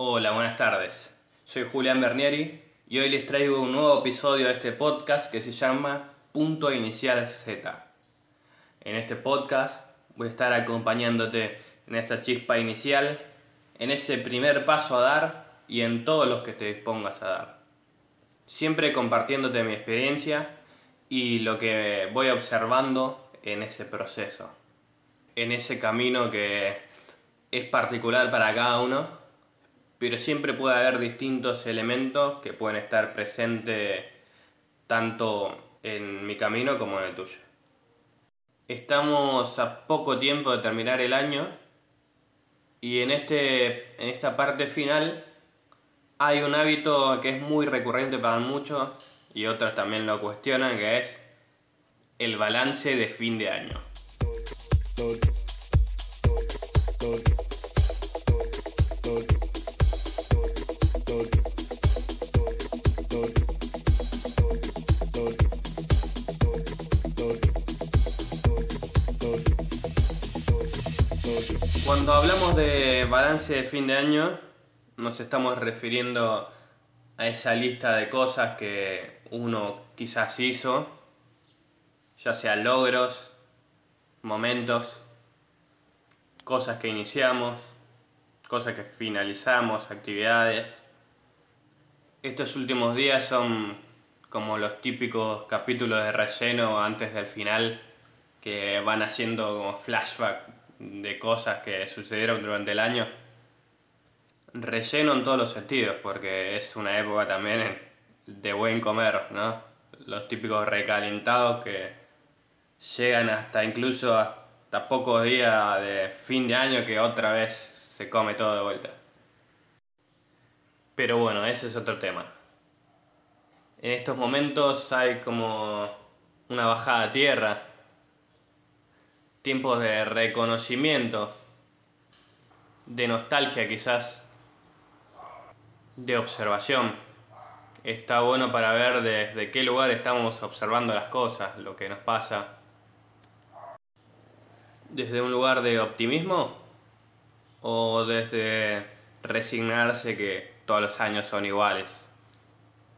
Hola, buenas tardes. Soy Julián Bernieri y hoy les traigo un nuevo episodio de este podcast que se llama Punto Inicial Z. En este podcast voy a estar acompañándote en esta chispa inicial, en ese primer paso a dar y en todos los que te dispongas a dar. Siempre compartiéndote mi experiencia y lo que voy observando en ese proceso, en ese camino que es particular para cada uno, pero siempre puede haber distintos elementos que pueden estar presentes tanto en mi camino como en el tuyo. Estamos a poco tiempo de terminar el año y en, este, en esta parte final hay un hábito que es muy recurrente para muchos y otros también lo cuestionan, que es el balance de fin de año. Cuando hablamos de balance de fin de año, nos estamos refiriendo a esa lista de cosas que uno quizás hizo, ya sea logros, momentos, cosas que iniciamos, cosas que finalizamos, actividades. Estos últimos días son como los típicos capítulos de relleno antes del final que van haciendo como flashback de cosas que sucedieron durante el año relleno en todos los sentidos, porque es una época también de buen comer, ¿no? Los típicos recalentados que llegan hasta incluso hasta pocos días de fin de año que otra vez se come todo de vuelta. Pero bueno, ese es otro tema. En estos momentos hay como una bajada a tierra, tiempos de reconocimiento, de nostalgia quizás de observación. Está bueno para ver desde qué lugar estamos observando las cosas, lo que nos pasa. ¿Desde un lugar de optimismo? ¿O desde resignarse que todos los años son iguales?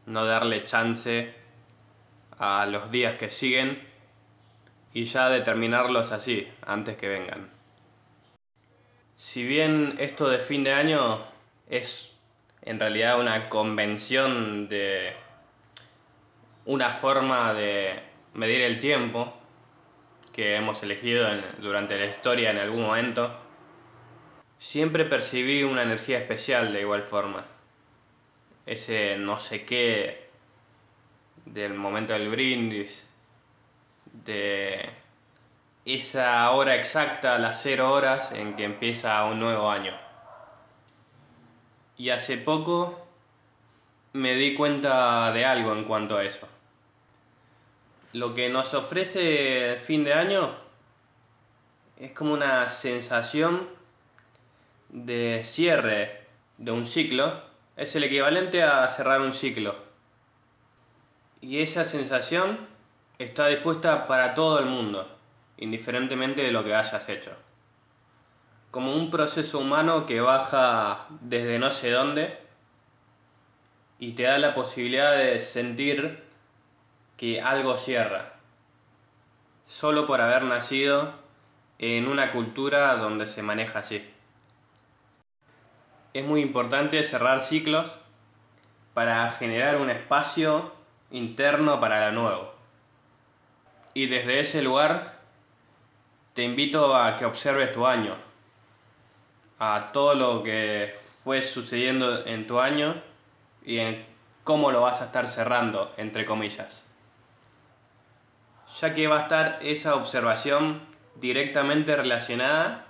No darle chance a los días que siguen y ya determinarlos así, antes que vengan. Si bien esto de fin de año es en realidad una convención de una forma de medir el tiempo que hemos elegido durante la historia en algún momento, siempre percibí una energía especial de igual forma. Ese no sé qué del momento del brindis, de esa hora exacta, las cero horas en que empieza un nuevo año. Y hace poco me di cuenta de algo en cuanto a eso. Lo que nos ofrece fin de año es como una sensación de cierre de un ciclo. Es el equivalente a cerrar un ciclo. Y esa sensación está dispuesta para todo el mundo, indiferentemente de lo que hayas hecho como un proceso humano que baja desde no sé dónde y te da la posibilidad de sentir que algo cierra, solo por haber nacido en una cultura donde se maneja así. Es muy importante cerrar ciclos para generar un espacio interno para lo nuevo. Y desde ese lugar te invito a que observes tu año, a todo lo que fue sucediendo en tu año y en cómo lo vas a estar cerrando, entre comillas. Ya que va a estar esa observación directamente relacionada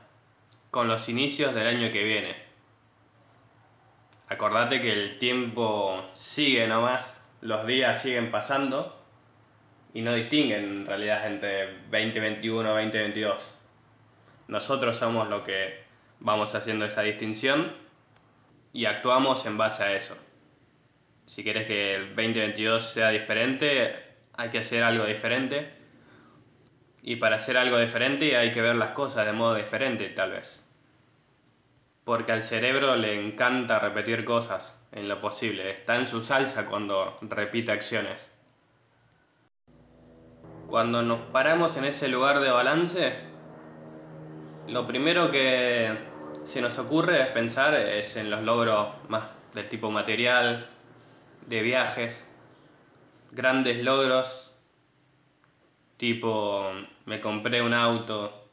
con los inicios del año que viene. Acordate que el tiempo sigue nomás, los días siguen pasando y no distinguen en realidad entre 2021 y 2022. Nosotros somos lo que vamos haciendo esa distinción y actuamos en base a eso. Si quieres que el 2022 sea diferente, hay que hacer algo diferente. Y para hacer algo diferente hay que ver las cosas de modo diferente, tal vez. Porque al cerebro le encanta repetir cosas en lo posible. Está en su salsa cuando repite acciones. Cuando nos paramos en ese lugar de balance, lo primero que se nos ocurre es pensar en los logros más del tipo material, de viajes, grandes logros, tipo me compré un auto,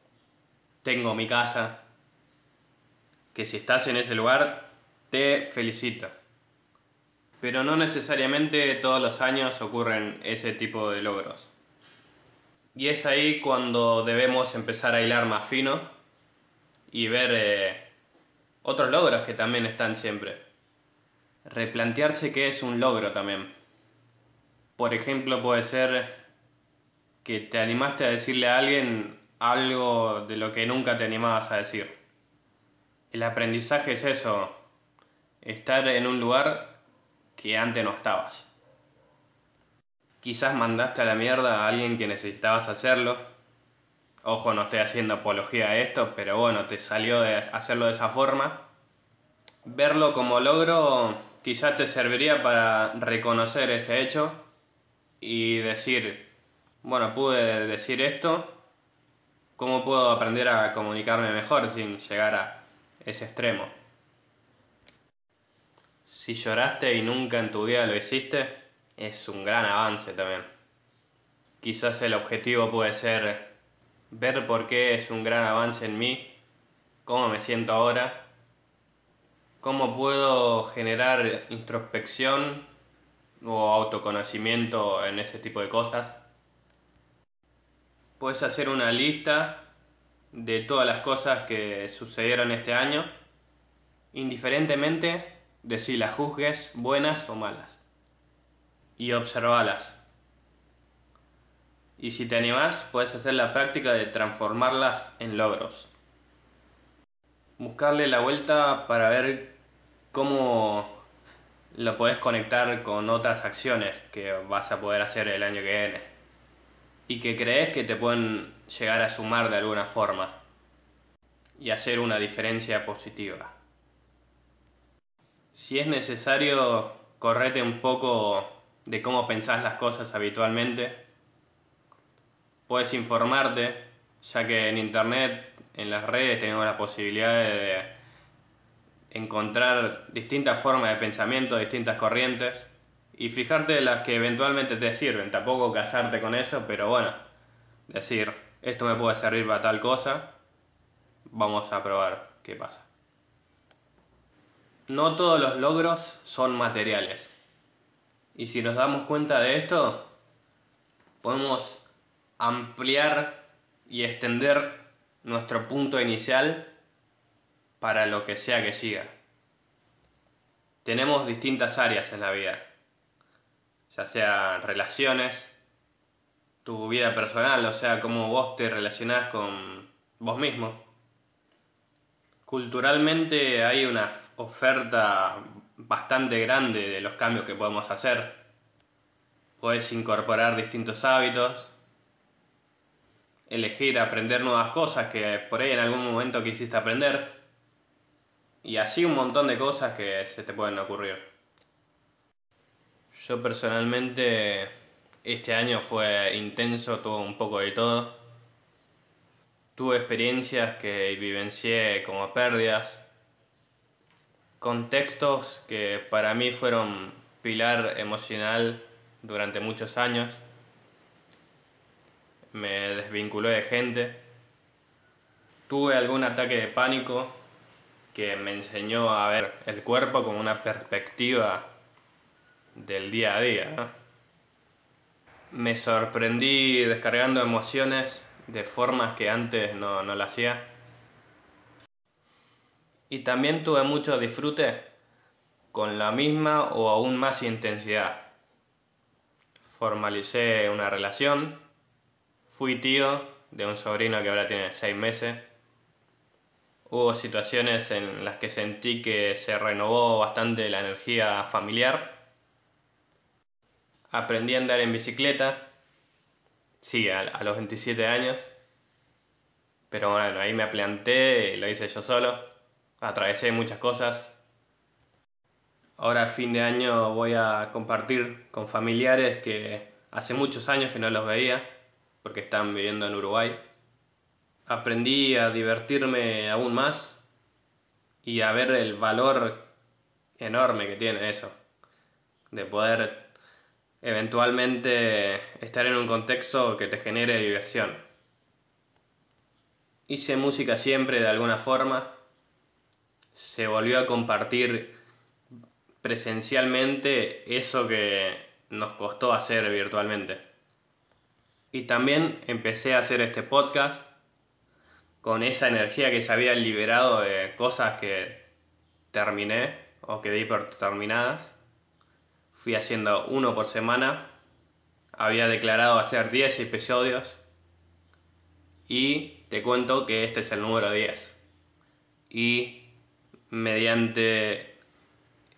tengo mi casa, que si estás en ese lugar te felicito. Pero no necesariamente todos los años ocurren ese tipo de logros. Y es ahí cuando debemos empezar a hilar más fino y ver eh, otros logros que también están siempre. Replantearse qué es un logro también. Por ejemplo, puede ser que te animaste a decirle a alguien algo de lo que nunca te animabas a decir. El aprendizaje es eso, estar en un lugar que antes no estabas. Quizás mandaste a la mierda a alguien que necesitabas hacerlo. Ojo, no estoy haciendo apología a esto, pero bueno, te salió de hacerlo de esa forma. Verlo como logro quizás te serviría para reconocer ese hecho y decir, bueno, pude decir esto, ¿cómo puedo aprender a comunicarme mejor sin llegar a ese extremo? Si lloraste y nunca en tu vida lo hiciste, es un gran avance también. Quizás el objetivo puede ser ver por qué es un gran avance en mí, cómo me siento ahora, cómo puedo generar introspección o autoconocimiento en ese tipo de cosas. Puedes hacer una lista de todas las cosas que sucedieron este año, indiferentemente de si las juzgues buenas o malas y observalas. Y si te animas, puedes hacer la práctica de transformarlas en logros. Buscarle la vuelta para ver cómo lo puedes conectar con otras acciones que vas a poder hacer el año que viene. Y que crees que te pueden llegar a sumar de alguna forma. Y hacer una diferencia positiva. Si es necesario, correte un poco de cómo pensás las cosas habitualmente. Puedes informarte, ya que en internet, en las redes, tenemos la posibilidad de encontrar distintas formas de pensamiento, distintas corrientes, y fijarte las que eventualmente te sirven. Tampoco casarte con eso, pero bueno, decir, esto me puede servir para tal cosa, vamos a probar qué pasa. No todos los logros son materiales. Y si nos damos cuenta de esto, podemos ampliar y extender nuestro punto inicial para lo que sea que siga. Tenemos distintas áreas en la vida, ya sea relaciones, tu vida personal, o sea, cómo vos te relacionás con vos mismo. Culturalmente hay una oferta bastante grande de los cambios que podemos hacer. Puedes incorporar distintos hábitos, elegir aprender nuevas cosas que por ahí en algún momento quisiste aprender y así un montón de cosas que se te pueden ocurrir. Yo personalmente este año fue intenso, tuvo un poco de todo. Tuve experiencias que vivencié como pérdidas, contextos que para mí fueron pilar emocional durante muchos años. Me desvinculé de gente. Tuve algún ataque de pánico que me enseñó a ver el cuerpo como una perspectiva del día a día. Me sorprendí descargando emociones de formas que antes no, no lo hacía y también tuve mucho disfrute con la misma o aún más intensidad. Formalicé una relación, fui tío de un sobrino que ahora tiene seis meses. Hubo situaciones en las que sentí que se renovó bastante la energía familiar. Aprendí a andar en bicicleta, sí, a, los 27 años. Pero bueno, ahí me planté y lo hice yo solo atravesé muchas cosas. Ahora fin de año voy a compartir con familiares que hace muchos años que no los veía porque están viviendo en Uruguay. Aprendí a divertirme aún más y a ver el valor enorme que tiene eso, de poder eventualmente estar en un contexto que te genere diversión. Hice música siempre de alguna forma, se volvió a compartir presencialmente eso que nos costó hacer virtualmente. Y también empecé a hacer este podcast con esa energía que se había liberado de cosas que terminé o que di por terminadas. Fui haciendo uno por semana. Había declarado hacer 10 episodios. Y te cuento que este es el número 10. Y mediante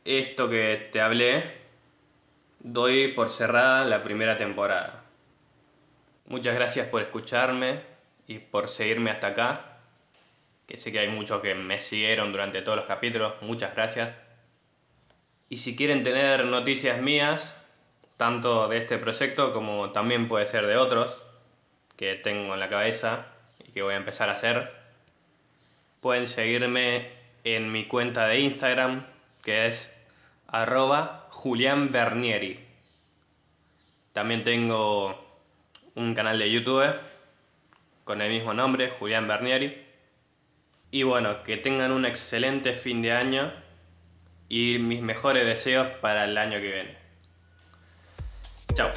esto que te hablé, doy por cerrada la primera temporada. Muchas gracias por escucharme y por seguirme hasta acá. Que sé que hay muchos que me siguieron durante todos los capítulos. Muchas gracias. Y si quieren tener noticias mías, tanto de este proyecto como también puede ser de otros que tengo en la cabeza y que voy a empezar a hacer, pueden seguirme en mi cuenta de Instagram, que es arroba. También tengo un canal de YouTube con el mismo nombre, Julián Bernieri. Y bueno, que tengan un excelente fin de año y mis mejores deseos para el año que viene. Chao.